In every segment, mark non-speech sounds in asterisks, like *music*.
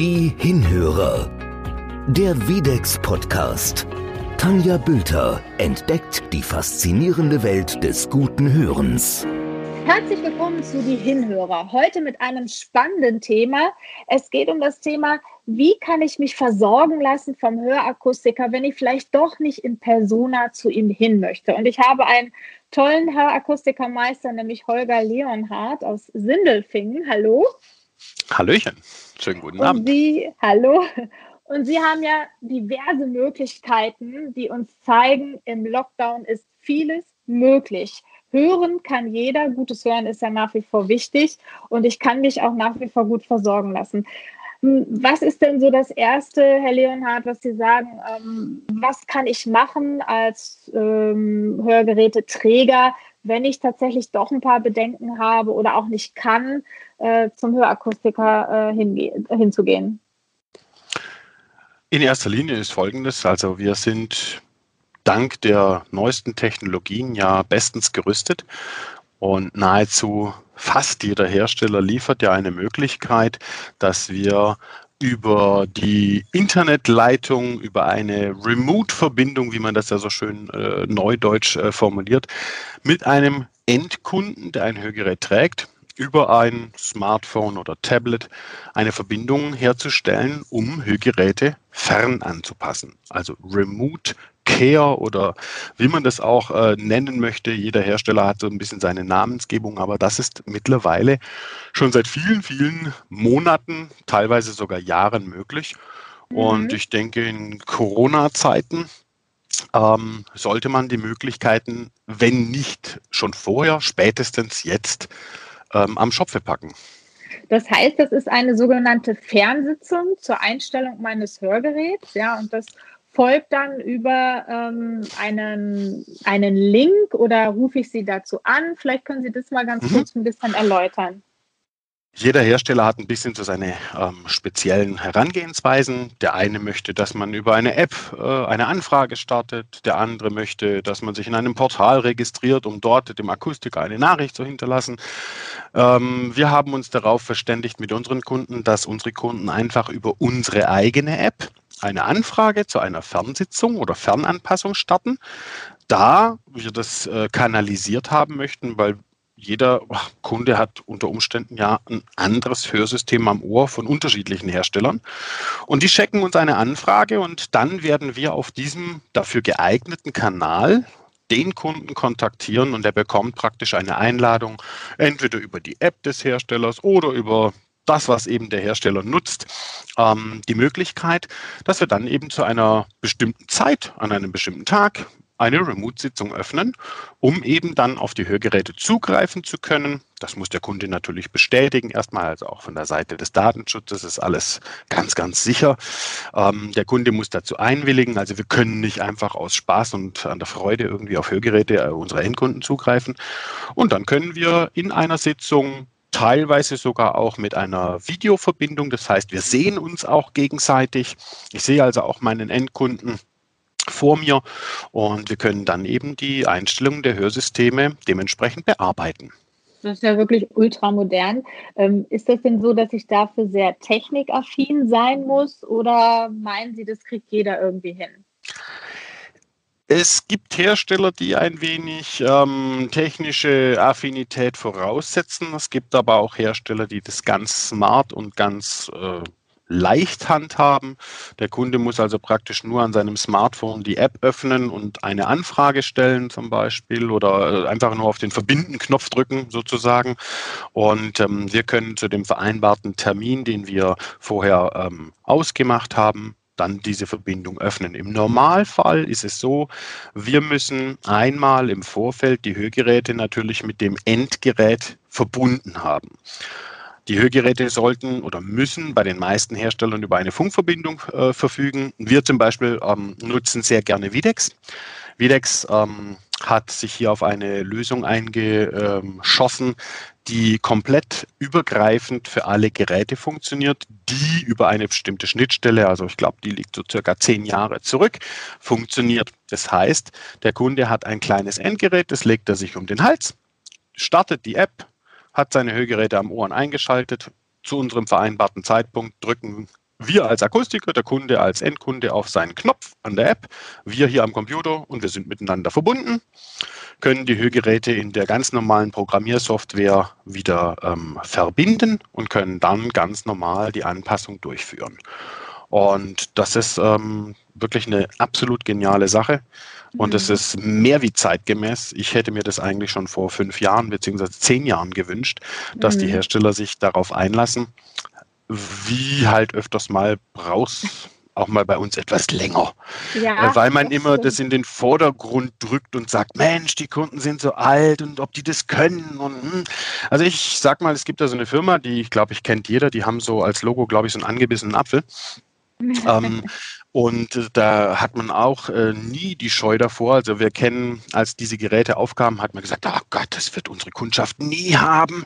Die Hinhörer. Der Videx Podcast. Tanja Bülter entdeckt die faszinierende Welt des guten Hörens. Herzlich willkommen zu Die Hinhörer. Heute mit einem spannenden Thema. Es geht um das Thema, wie kann ich mich versorgen lassen vom Hörakustiker, wenn ich vielleicht doch nicht in Persona zu ihm hin möchte. Und ich habe einen tollen Hörakustikermeister, nämlich Holger Leonhardt aus Sindelfingen. Hallo. Hallöchen, schönen guten Und Abend. Sie, hallo. Und Sie haben ja diverse Möglichkeiten, die uns zeigen, im Lockdown ist vieles möglich. Hören kann jeder, gutes Hören ist ja nach wie vor wichtig und ich kann mich auch nach wie vor gut versorgen lassen. Hm, Was ist denn so das Erste, Herr Leonhardt, was Sie sagen, ähm, was kann ich machen als ähm, Hörgeräteträger, wenn ich tatsächlich doch ein paar Bedenken habe oder auch nicht kann, äh, zum Hörakustiker äh, hinzugehen? In erster Linie ist Folgendes, also wir sind dank der neuesten Technologien ja bestens gerüstet und nahezu fast jeder Hersteller liefert ja eine Möglichkeit, dass wir über die Internetleitung, über eine Remote-Verbindung, wie man das ja so schön äh, neudeutsch äh, formuliert, mit einem Endkunden, der ein Hörgerät trägt, über ein Smartphone oder Tablet eine Verbindung herzustellen, um Hörgeräte fern anzupassen. Also Remote Care oder wie man das auch äh, nennen möchte. Jeder Hersteller hat so ein bisschen seine Namensgebung, aber das ist mittlerweile schon seit vielen, vielen Monaten, teilweise sogar Jahren möglich. Und Mhm. ich denke, in Corona-Zeiten ähm, sollte man die Möglichkeiten, wenn nicht schon vorher, spätestens jetzt ähm, am Schopfe packen. Das heißt, das ist eine sogenannte Fernsitzung zur Einstellung meines Hörgeräts, ja, und das folgt dann über ähm, einen, einen Link oder rufe ich Sie dazu an? Vielleicht können Sie das mal ganz Mhm. kurz ein bisschen erläutern. Jeder Hersteller hat ein bisschen so seine ähm, speziellen Herangehensweisen. Der eine möchte, dass man über eine App äh, eine Anfrage startet. Der andere möchte, dass man sich in einem Portal registriert, um dort dem Akustiker eine Nachricht zu hinterlassen. Ähm, wir haben uns darauf verständigt mit unseren Kunden, dass unsere Kunden einfach über unsere eigene App eine Anfrage zu einer Fernsitzung oder Fernanpassung starten. Da wir das äh, kanalisiert haben möchten, weil jeder Kunde hat unter Umständen ja ein anderes Hörsystem am Ohr von unterschiedlichen Herstellern. Und die checken uns eine Anfrage und dann werden wir auf diesem dafür geeigneten Kanal den Kunden kontaktieren und er bekommt praktisch eine Einladung, entweder über die App des Herstellers oder über das, was eben der Hersteller nutzt, ähm, die Möglichkeit, dass wir dann eben zu einer bestimmten Zeit, an einem bestimmten Tag, eine Remote-Sitzung öffnen, um eben dann auf die Hörgeräte zugreifen zu können. Das muss der Kunde natürlich bestätigen, erstmal, also auch von der Seite des Datenschutzes ist alles ganz, ganz sicher. Ähm, der Kunde muss dazu einwilligen, also wir können nicht einfach aus Spaß und an der Freude irgendwie auf Hörgeräte äh, unserer Endkunden zugreifen. Und dann können wir in einer Sitzung teilweise sogar auch mit einer Videoverbindung. Das heißt, wir sehen uns auch gegenseitig. Ich sehe also auch meinen Endkunden vor mir und wir können dann eben die Einstellungen der Hörsysteme dementsprechend bearbeiten. Das ist ja wirklich ultramodern. Ähm, ist das denn so, dass ich dafür sehr technikaffin sein muss oder meinen Sie, das kriegt jeder irgendwie hin? Es gibt Hersteller, die ein wenig ähm, technische Affinität voraussetzen. Es gibt aber auch Hersteller, die das ganz smart und ganz äh, leicht handhaben. Der Kunde muss also praktisch nur an seinem Smartphone die App öffnen und eine Anfrage stellen zum Beispiel oder äh, einfach nur auf den Verbinden-Knopf drücken sozusagen. Und ähm, wir können zu dem vereinbarten Termin, den wir vorher ähm, ausgemacht haben, dann diese Verbindung öffnen. Im Normalfall ist es so, wir müssen einmal im Vorfeld die Hörgeräte natürlich mit dem Endgerät verbunden haben. Die Hörgeräte sollten oder müssen bei den meisten Herstellern über eine Funkverbindung äh, verfügen. Wir zum Beispiel ähm, nutzen sehr gerne Videx. Videx ähm, hat sich hier auf eine Lösung eingeschossen, die komplett übergreifend für alle Geräte funktioniert, die über eine bestimmte Schnittstelle, also ich glaube, die liegt so circa zehn Jahre zurück, funktioniert. Das heißt, der Kunde hat ein kleines Endgerät, das legt er sich um den Hals, startet die App, hat seine Hörgeräte am Ohren eingeschaltet, zu unserem vereinbarten Zeitpunkt drücken wir als Akustiker, der Kunde als Endkunde auf seinen Knopf an der App, wir hier am Computer und wir sind miteinander verbunden, können die Hörgeräte in der ganz normalen Programmiersoftware wieder ähm, verbinden und können dann ganz normal die Anpassung durchführen. Und das ist ähm, wirklich eine absolut geniale Sache. Und es mhm. ist mehr wie zeitgemäß. Ich hätte mir das eigentlich schon vor fünf Jahren beziehungsweise zehn Jahren gewünscht, dass mhm. die Hersteller sich darauf einlassen, wie halt öfters mal brauchst auch mal bei uns etwas länger. Ja, äh, weil man immer stimmt. das in den Vordergrund drückt und sagt, Mensch, die Kunden sind so alt und ob die das können. Und, hm. Also ich sag mal, es gibt da so eine Firma, die ich glaube, ich kennt jeder, die haben so als Logo, glaube ich, so einen angebissenen Apfel. *laughs* ähm, und da hat man auch äh, nie die Scheu davor. Also wir kennen, als diese Geräte aufkamen, hat man gesagt, oh Gott, das wird unsere Kundschaft nie haben.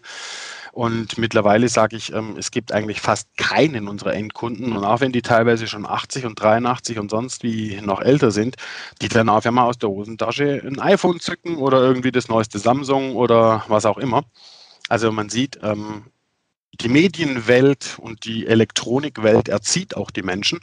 Und mittlerweile sage ich, ähm, es gibt eigentlich fast keinen unserer Endkunden. Und auch wenn die teilweise schon 80 und 83 und sonst wie noch älter sind, die dann auf einmal aus der Hosentasche ein iPhone zücken oder irgendwie das neueste Samsung oder was auch immer. Also man sieht, ähm, die Medienwelt und die Elektronikwelt erzieht auch die Menschen.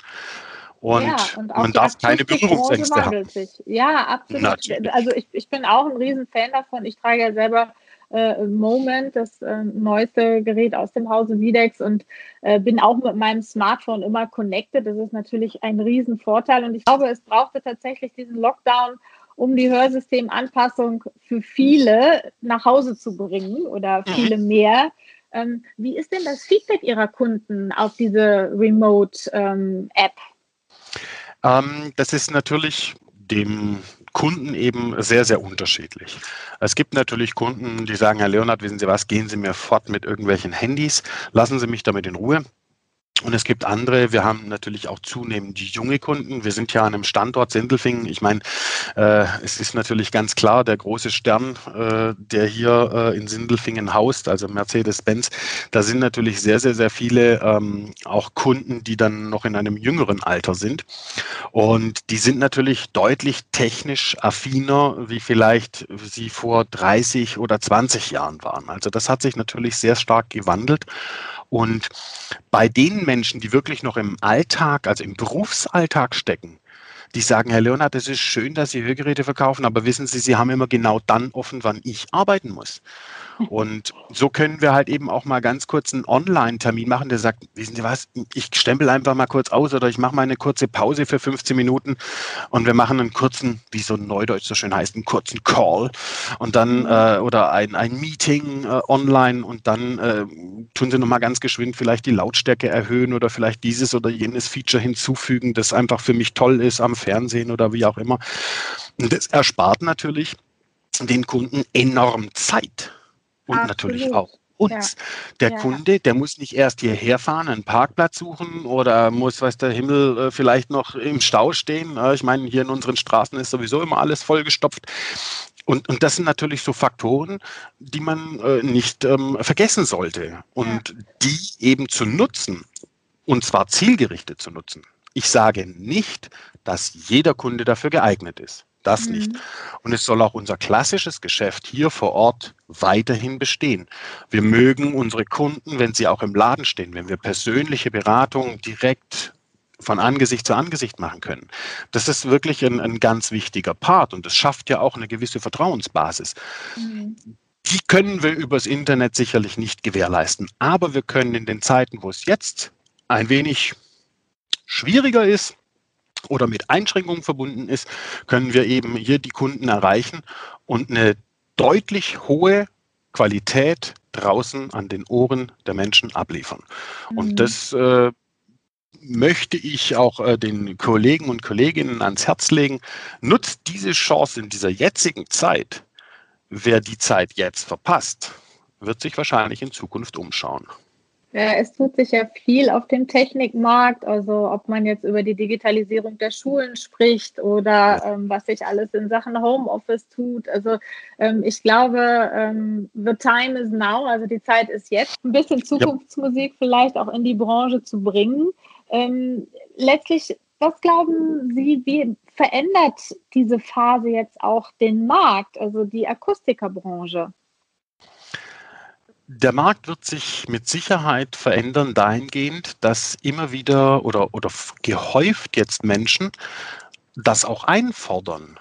Und, ja, und man darf keine Berührungsängste haben. Sich. Ja, absolut. Natürlich. Also ich, ich bin auch ein Riesenfan davon. Ich trage ja selber äh, Moment, das äh, neueste Gerät aus dem Hause Videx und äh, bin auch mit meinem Smartphone immer connected. Das ist natürlich ein Riesenvorteil und ich glaube, es brauchte tatsächlich diesen Lockdown, um die Hörsystemanpassung für viele nach Hause zu bringen oder mhm. viele mehr. Ähm, wie ist denn das Feedback Ihrer Kunden auf diese Remote-App? Ähm, ähm, das ist natürlich dem Kunden eben sehr, sehr unterschiedlich. Es gibt natürlich Kunden, die sagen, Herr Leonhard, wissen Sie was, gehen Sie mir fort mit irgendwelchen Handys, lassen Sie mich damit in Ruhe. Und es gibt andere, wir haben natürlich auch zunehmend junge Kunden. Wir sind ja an einem Standort Sindelfingen. Ich meine, äh, es ist natürlich ganz klar, der große Stern, äh, der hier äh, in Sindelfingen haust, also Mercedes-Benz, da sind natürlich sehr, sehr, sehr viele ähm, auch Kunden, die dann noch in einem jüngeren Alter sind. Und die sind natürlich deutlich technisch affiner, wie vielleicht sie vor 30 oder 20 Jahren waren. Also das hat sich natürlich sehr stark gewandelt. Und bei den Menschen, die wirklich noch im Alltag, also im Berufsalltag stecken, die sagen, Herr Leonhard, es ist schön, dass Sie Hörgeräte verkaufen, aber wissen Sie, Sie haben immer genau dann offen, wann ich arbeiten muss. Und so können wir halt eben auch mal ganz kurz einen Online-Termin machen, der sagt, wissen Sie was, ich stempel einfach mal kurz aus oder ich mache mal eine kurze Pause für 15 Minuten und wir machen einen kurzen, wie so ein Neudeutsch so schön heißt, einen kurzen Call und dann äh, oder ein, ein Meeting äh, online und dann äh, tun Sie nochmal ganz geschwind vielleicht die Lautstärke erhöhen oder vielleicht dieses oder jenes Feature hinzufügen, das einfach für mich toll ist am Fernsehen oder wie auch immer. Und das erspart natürlich den Kunden enorm Zeit und Absolut. natürlich auch uns. Ja. Der ja. Kunde, der muss nicht erst hierher fahren, einen Parkplatz suchen oder muss, weiß der Himmel, äh, vielleicht noch im Stau stehen. Ich meine, hier in unseren Straßen ist sowieso immer alles vollgestopft. Und, und das sind natürlich so Faktoren, die man äh, nicht ähm, vergessen sollte. Und ja. die eben zu nutzen, und zwar zielgerichtet zu nutzen. Ich sage nicht, dass jeder Kunde dafür geeignet ist. Das mhm. nicht. Und es soll auch unser klassisches Geschäft hier vor Ort weiterhin bestehen. Wir mögen unsere Kunden, wenn sie auch im Laden stehen, wenn wir persönliche Beratung direkt von Angesicht zu Angesicht machen können. Das ist wirklich ein, ein ganz wichtiger Part und das schafft ja auch eine gewisse Vertrauensbasis. Mhm. Die können wir übers Internet sicherlich nicht gewährleisten, aber wir können in den Zeiten, wo es jetzt ein wenig schwieriger ist, oder mit Einschränkungen verbunden ist, können wir eben hier die Kunden erreichen und eine deutlich hohe Qualität draußen an den Ohren der Menschen abliefern. Mhm. Und das äh, möchte ich auch äh, den Kollegen und Kolleginnen ans Herz legen. Nutzt diese Chance in dieser jetzigen Zeit. Wer die Zeit jetzt verpasst, wird sich wahrscheinlich in Zukunft umschauen. Ja, es tut sich ja viel auf dem Technikmarkt, also ob man jetzt über die Digitalisierung der Schulen spricht oder ähm, was sich alles in Sachen Homeoffice tut. Also ähm, ich glaube, ähm, the time is now, also die Zeit ist jetzt, ein bisschen Zukunftsmusik ja. vielleicht auch in die Branche zu bringen. Ähm, letztlich, was glauben Sie, wie verändert diese Phase jetzt auch den Markt, also die Akustikerbranche? Der Markt wird sich mit Sicherheit verändern dahingehend, dass immer wieder oder, oder gehäuft jetzt Menschen das auch einfordern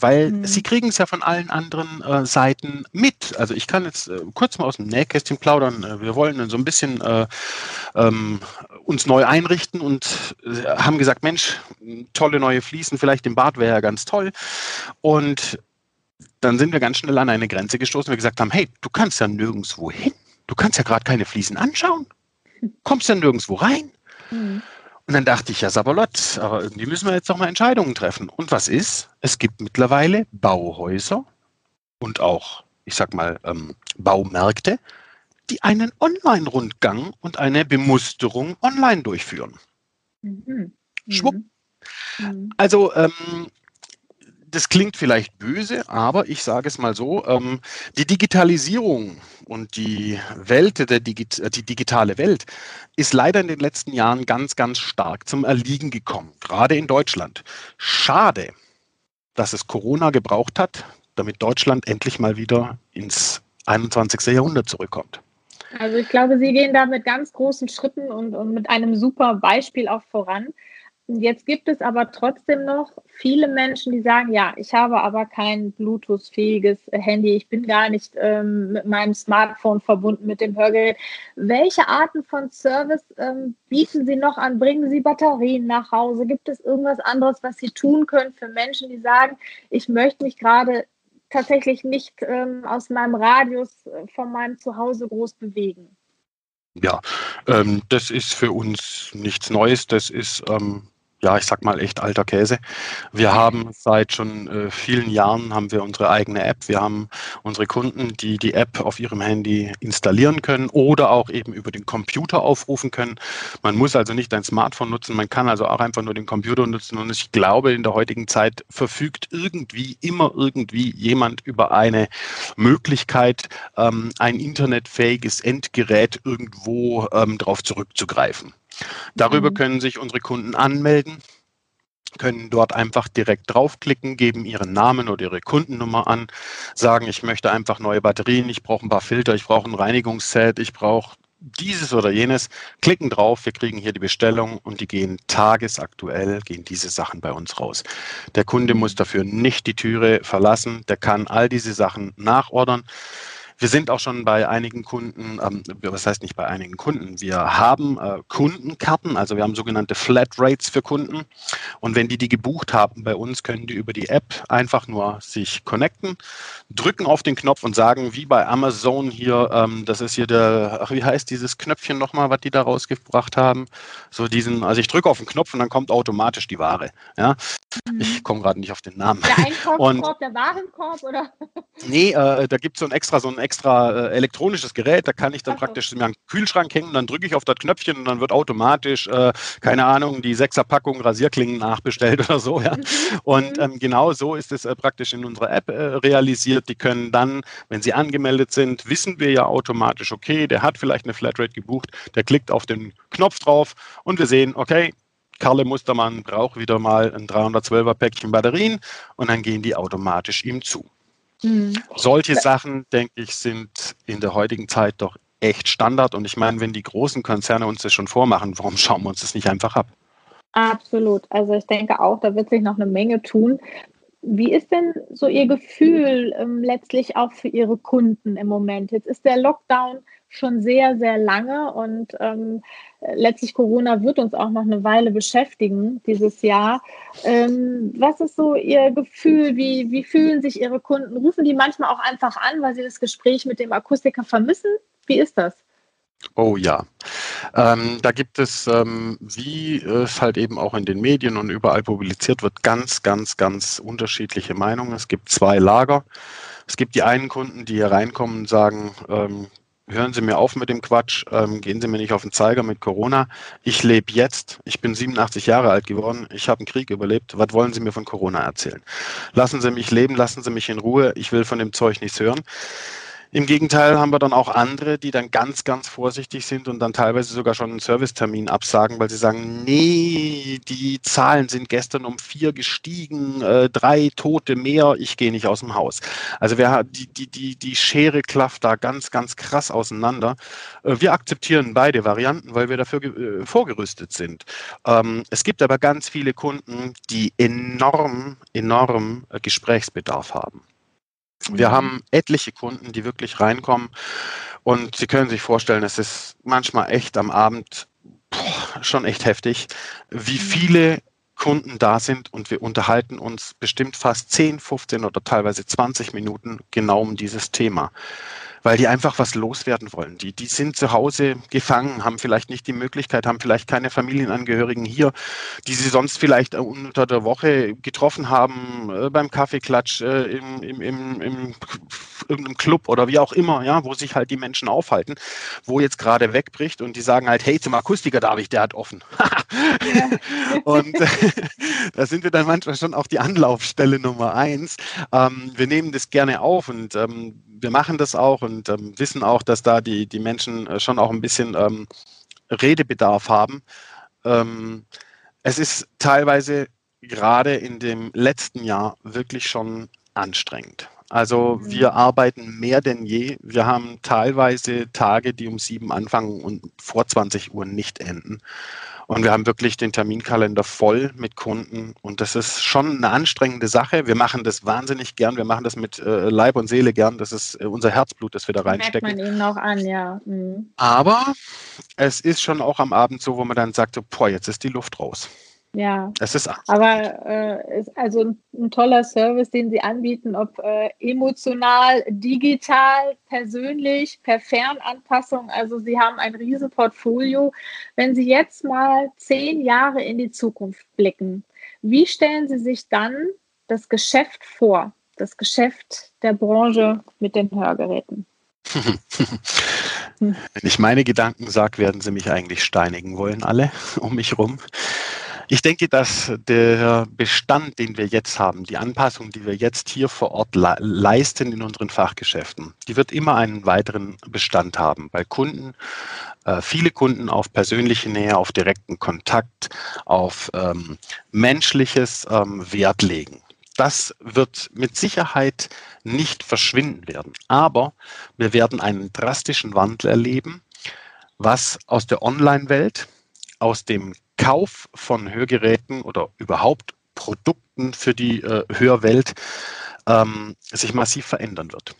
weil mhm. sie kriegen es ja von allen anderen äh, Seiten mit. Also ich kann jetzt äh, kurz mal aus dem Nähkästchen plaudern. Äh, wir wollen so ein bisschen äh, ähm, uns neu einrichten und äh, haben gesagt, Mensch, tolle neue Fliesen, vielleicht im Bad wäre ja ganz toll. Und dann sind wir ganz schnell an eine Grenze gestoßen, wir gesagt haben, hey, du kannst ja nirgendwo hin. Du kannst ja gerade keine Fliesen anschauen. Kommst ja nirgendwo rein. Mhm. Und dann dachte ich, ja, Sabalott, aber irgendwie müssen wir jetzt doch mal Entscheidungen treffen. Und was ist? Es gibt mittlerweile Bauhäuser und auch, ich sag mal, ähm, Baumärkte, die einen Online-Rundgang und eine Bemusterung online durchführen. Mhm. Schwupp. Mhm. Also ähm, das klingt vielleicht böse, aber ich sage es mal so, ähm, die Digitalisierung und die Welt, der Digi die digitale Welt ist leider in den letzten Jahren ganz, ganz stark zum Erliegen gekommen, gerade in Deutschland. Schade, dass es Corona gebraucht hat, damit Deutschland endlich mal wieder ins 21. Jahrhundert zurückkommt. Also ich glaube, Sie gehen da mit ganz großen Schritten und, und mit einem super Beispiel auch voran. Jetzt gibt es aber trotzdem noch viele Menschen, die sagen, ja, ich habe aber kein Bluetooth-fähiges Handy, ich bin gar nicht ähm, mit meinem Smartphone verbunden mit dem Hörgerät. Welche Arten von Service ähm, bieten Sie noch an? Bringen Sie Batterien nach Hause? Gibt es irgendwas anderes, was Sie tun können für Menschen, die sagen, ich möchte mich gerade tatsächlich nicht ähm, aus meinem Radius äh, von meinem Zuhause groß bewegen? Ja, ähm, das ist für uns nichts Neues. Das ist ähm, ja, ich sag mal echt alter Käse. Wir haben seit schon äh, vielen Jahren haben wir unsere eigene App. Wir haben unsere Kunden, die die App auf ihrem Handy installieren können oder auch eben über den Computer aufrufen können. Man muss also nicht ein Smartphone nutzen, man kann also auch einfach nur den Computer nutzen. Und ich glaube, in der heutigen Zeit verfügt irgendwie immer irgendwie jemand über eine Möglichkeit, ähm, ein internetfähiges Endgerät irgendwo ähm, drauf zurückzugreifen. Darüber mhm. können sich unsere Kunden anmelden, können dort einfach direkt draufklicken, geben ihren Namen oder ihre Kundennummer an, sagen, ich möchte einfach neue Batterien, ich brauche ein paar Filter, ich brauche ein Reinigungsset, ich brauche dieses oder jenes, klicken drauf, wir kriegen hier die Bestellung und die gehen tagesaktuell, gehen diese Sachen bei uns raus. Der Kunde muss dafür nicht die Türe verlassen, der kann all diese Sachen nachordern. Wir sind auch schon bei einigen Kunden, ähm, was heißt nicht bei einigen Kunden, wir haben äh, Kundenkarten, also wir haben sogenannte Flat Rates für Kunden. Und wenn die die gebucht haben bei uns, können die über die App einfach nur sich connecten, drücken auf den Knopf und sagen, wie bei Amazon hier, ähm, das ist hier der, ach, wie heißt dieses Knöpfchen nochmal, was die da rausgebracht haben? So diesen, also ich drücke auf den Knopf und dann kommt automatisch die Ware. Ja? Mhm. Ich komme gerade nicht auf den Namen. Der Einkaufskorb, der Warenkorb oder? Nee, äh, da gibt es so ein extra, so ein extra äh, elektronisches Gerät, da kann ich dann Ach praktisch mir einen Kühlschrank hängen, dann drücke ich auf das Knöpfchen und dann wird automatisch, äh, keine Ahnung, die Sechserpackung Rasierklingen nachbestellt *laughs* oder so. Ja? Mhm. Und mhm. ähm, genau so ist es äh, praktisch in unserer App äh, realisiert. Die können dann, wenn sie angemeldet sind, wissen wir ja automatisch, okay, der hat vielleicht eine Flatrate gebucht, der klickt auf den Knopf drauf und wir sehen, okay, Karle Mustermann braucht wieder mal ein 312er Päckchen Batterien und dann gehen die automatisch ihm zu. Mhm. Solche Sachen, denke ich, sind in der heutigen Zeit doch echt Standard. Und ich meine, wenn die großen Konzerne uns das schon vormachen, warum schauen wir uns das nicht einfach ab? Absolut. Also ich denke auch, da wird sich noch eine Menge tun. Wie ist denn so Ihr Gefühl ähm, letztlich auch für Ihre Kunden im Moment? Jetzt ist der Lockdown schon sehr, sehr lange und ähm, letztlich Corona wird uns auch noch eine Weile beschäftigen dieses Jahr. Ähm, was ist so Ihr Gefühl? Wie, wie fühlen sich Ihre Kunden? Rufen die manchmal auch einfach an, weil sie das Gespräch mit dem Akustiker vermissen? Wie ist das? Oh ja. Ähm, da gibt es, ähm, wie es halt eben auch in den Medien und überall publiziert wird, ganz, ganz, ganz unterschiedliche Meinungen. Es gibt zwei Lager. Es gibt die einen Kunden, die hier reinkommen und sagen, ähm, hören Sie mir auf mit dem Quatsch, ähm, gehen Sie mir nicht auf den Zeiger mit Corona. Ich lebe jetzt, ich bin 87 Jahre alt geworden, ich habe einen Krieg überlebt. Was wollen Sie mir von Corona erzählen? Lassen Sie mich leben, lassen Sie mich in Ruhe, ich will von dem Zeug nichts hören. Im Gegenteil haben wir dann auch andere, die dann ganz, ganz vorsichtig sind und dann teilweise sogar schon einen Servicetermin absagen, weil sie sagen, nee, die Zahlen sind gestern um vier gestiegen, äh, drei Tote mehr, ich gehe nicht aus dem Haus. Also wir, die, die, die, die Schere klafft da ganz, ganz krass auseinander. Äh, wir akzeptieren beide Varianten, weil wir dafür äh, vorgerüstet sind. Ähm, es gibt aber ganz viele Kunden, die enorm, enorm äh, Gesprächsbedarf haben. Wir haben etliche Kunden, die wirklich reinkommen und Sie können sich vorstellen, es ist manchmal echt am Abend boah, schon echt heftig, wie mhm. viele Kunden da sind und wir unterhalten uns bestimmt fast 10, 15 oder teilweise 20 Minuten genau um dieses Thema weil die einfach was loswerden wollen. Die, die sind zu Hause gefangen, haben vielleicht nicht die Möglichkeit, haben vielleicht keine Familienangehörigen hier, die sie sonst vielleicht unter der Woche getroffen haben, äh, beim Kaffeeklatsch, äh, im, im, im, im irgendeinem Club oder wie auch immer, ja, wo sich halt die Menschen aufhalten, wo jetzt gerade wegbricht und die sagen halt, hey, zum Akustiker darf ich, der hat offen. *laughs* und *laughs* da sind wir dann manchmal schon auch die Anlaufstelle Nummer eins. Ähm, wir nehmen das gerne auf und ähm, wir machen das auch und ähm, wissen auch, dass da die, die Menschen äh, schon auch ein bisschen ähm, Redebedarf haben. Ähm, es ist teilweise gerade in dem letzten Jahr wirklich schon anstrengend. Also mhm. wir arbeiten mehr denn je. Wir haben teilweise Tage, die um sieben anfangen und vor 20 Uhr nicht enden. Und wir haben wirklich den Terminkalender voll mit Kunden. Und das ist schon eine anstrengende Sache. Wir machen das wahnsinnig gern. Wir machen das mit äh, Leib und Seele gern. Das ist äh, unser Herzblut, das wir da reinstecken. Merkt man ihnen auch an, ja. Mhm. Aber es ist schon auch am Abend so, wo man dann sagt, so, boah, jetzt ist die Luft raus. Ja, es ist aber äh, ist also ein, ein, toller Service, den Sie anbieten, ob äh, emotional, digital, persönlich, per Fernanpassung. Also Sie haben ein riesen Portfolio. Wenn Sie jetzt mal zehn Jahre in die Zukunft blicken, wie stellen Sie sich dann das Geschäft vor, das Geschäft der Branche mit den Hörgeräten? *laughs* Wenn ich meine Gedanken sage, werden Sie mich eigentlich steinigen wollen, alle um mich herum. Ich denke, dass der Bestand, den wir jetzt haben, die Anpassung, die wir jetzt hier vor Ort le leisten in unseren Fachgeschäften, die wird immer einen weiteren Bestand haben, weil Kunden, äh, viele Kunden auf persönliche Nähe, auf direkten Kontakt, auf ähm, menschliches ähm, Wert legen. Das wird mit Sicherheit nicht verschwinden werden. Aber wir werden einen drastischen Wandel erleben, was aus der Online-Welt, aus dem Kauf von Hörgeräten oder überhaupt Produkten für die äh, Hörwelt ähm, sich massiv verändern wird.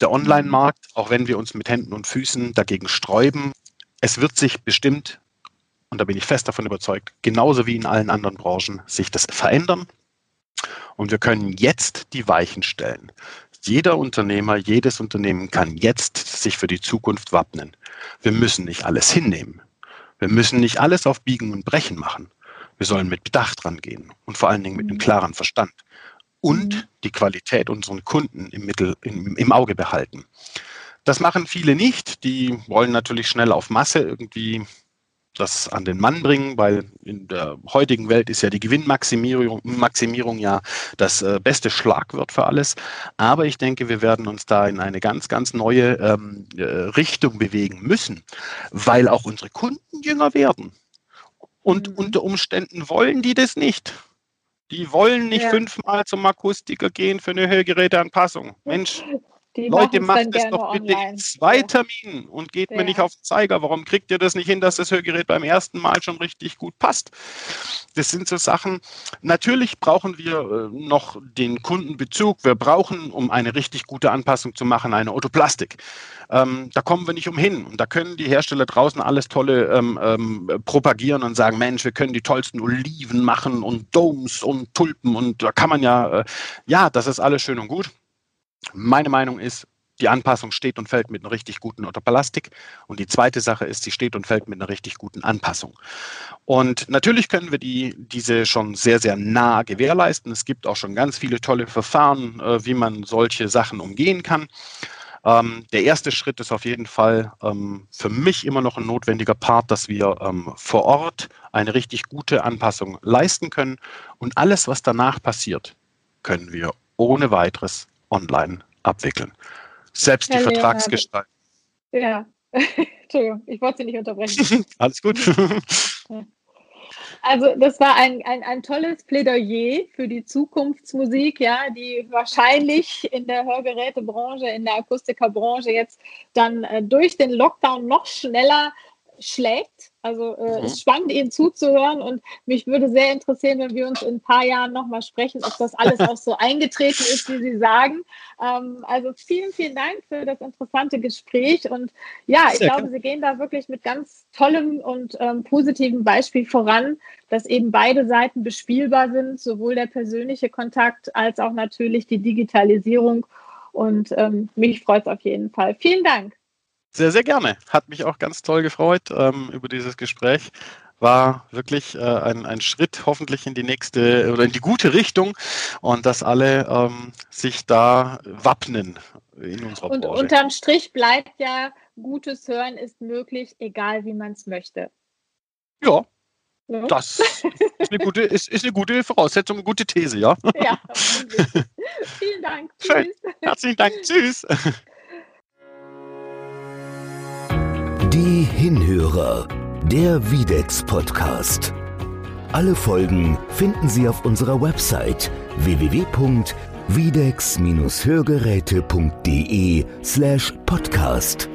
Der Online-Markt, auch wenn wir uns mit Händen und Füßen dagegen sträuben, es wird sich bestimmt, und da bin ich fest davon überzeugt, genauso wie in allen anderen Branchen, sich das verändern. Und wir können jetzt die Weichen stellen. Jeder Unternehmer, jedes Unternehmen kann jetzt sich für die Zukunft wappnen. Wir müssen nicht alles hinnehmen. Wir müssen nicht alles auf Biegen und Brechen machen. Wir sollen mit Bedacht rangehen und vor allen Dingen mit einem mhm. klaren Verstand und mhm. die Qualität unseren Kunden im, Mittel, im, im Auge behalten. Das machen viele nicht. Die wollen natürlich schnell auf Masse irgendwie das an den Mann bringen, weil in der heutigen Welt ist ja die Gewinnmaximierung Maximierung ja das äh, beste Schlagwort für alles. Aber ich denke, wir werden uns da in eine ganz, ganz neue ähm, äh, Richtung bewegen müssen, weil auch unsere Kunden jünger werden. Und mhm. unter Umständen wollen die das nicht. Die wollen nicht ja. fünfmal zum Akustiker gehen für eine Hörgeräteanpassung. Mensch, die Leute, macht es doch bitte online. in zwei Terminen und geht ja. mir nicht auf den Zeiger. Warum kriegt ihr das nicht hin, dass das Hörgerät beim ersten Mal schon richtig gut passt? Das sind so Sachen. Natürlich brauchen wir äh, noch den Kundenbezug. Wir brauchen, um eine richtig gute Anpassung zu machen, eine Otoplastik. Ähm, da kommen wir nicht umhin. Und da können die Hersteller draußen alles Tolle ähm, ähm, propagieren und sagen, Mensch, wir können die tollsten Oliven machen und Domes und Tulpen und da kann man ja, äh, ja, das ist alles schön und gut. Meine Meinung ist, die Anpassung steht und fällt mit einer richtig guten Autoplastik. Und die zweite Sache ist, sie steht und fällt mit einer richtig guten Anpassung. Und natürlich können wir die, diese schon sehr, sehr nah gewährleisten. Es gibt auch schon ganz viele tolle Verfahren, äh, wie man solche Sachen umgehen kann. Ähm, der erste Schritt ist auf jeden Fall ähm, für mich immer noch ein notwendiger Part, dass wir ähm, vor Ort eine richtig gute Anpassung leisten können. Und alles, was danach passiert, können wir ohne weiteres online abwickeln. Selbst Herr die Vertragsgestaltung. Ja, *laughs* Entschuldigung, ich wollte Sie nicht unterbrechen. *laughs* Alles gut. *laughs* Also das war ein, ein, ein tolles Plädoyer für die Zukunftsmusik, ja, die wahrscheinlich in der Hörgerätebranche, in der Akustikerbranche jetzt dann äh, durch den Lockdown noch schneller schlägt. Also äh, mhm. es ist spannend, Ihnen zuzuhören und mich würde sehr interessieren, wenn wir uns in ein paar Jahren nochmal sprechen, ob das alles auch so eingetreten ist, wie Sie sagen. Ähm, also vielen, vielen Dank für das interessante Gespräch und ja, ich sehr glaube, Sie gehen da wirklich mit ganz tollem und ähm, positivem Beispiel voran, dass eben beide Seiten bespielbar sind, sowohl der persönliche Kontakt als auch natürlich die Digitalisierung. Und ähm, mich freut es auf jeden Fall. Vielen Dank. Sehr, sehr gerne. Hat mich auch ganz toll gefreut ähm, über dieses Gespräch. War wirklich äh, ein, ein Schritt hoffentlich in die nächste oder in die gute Richtung und dass alle ähm, sich da wappnen in unserer und Branche. unterm Strich bleibt ja, gutes Hören ist möglich, egal wie man es möchte. Ja, ja. Das ist eine, gute, ist, ist eine gute Voraussetzung, eine gute These, ja? Ja, *laughs* vielen Dank. Schön. Herzlichen Dank. Tschüss. Die Hinhörer, der Videx Podcast. Alle Folgen finden Sie auf unserer Website www.videx-hörgeräte.de slash podcast.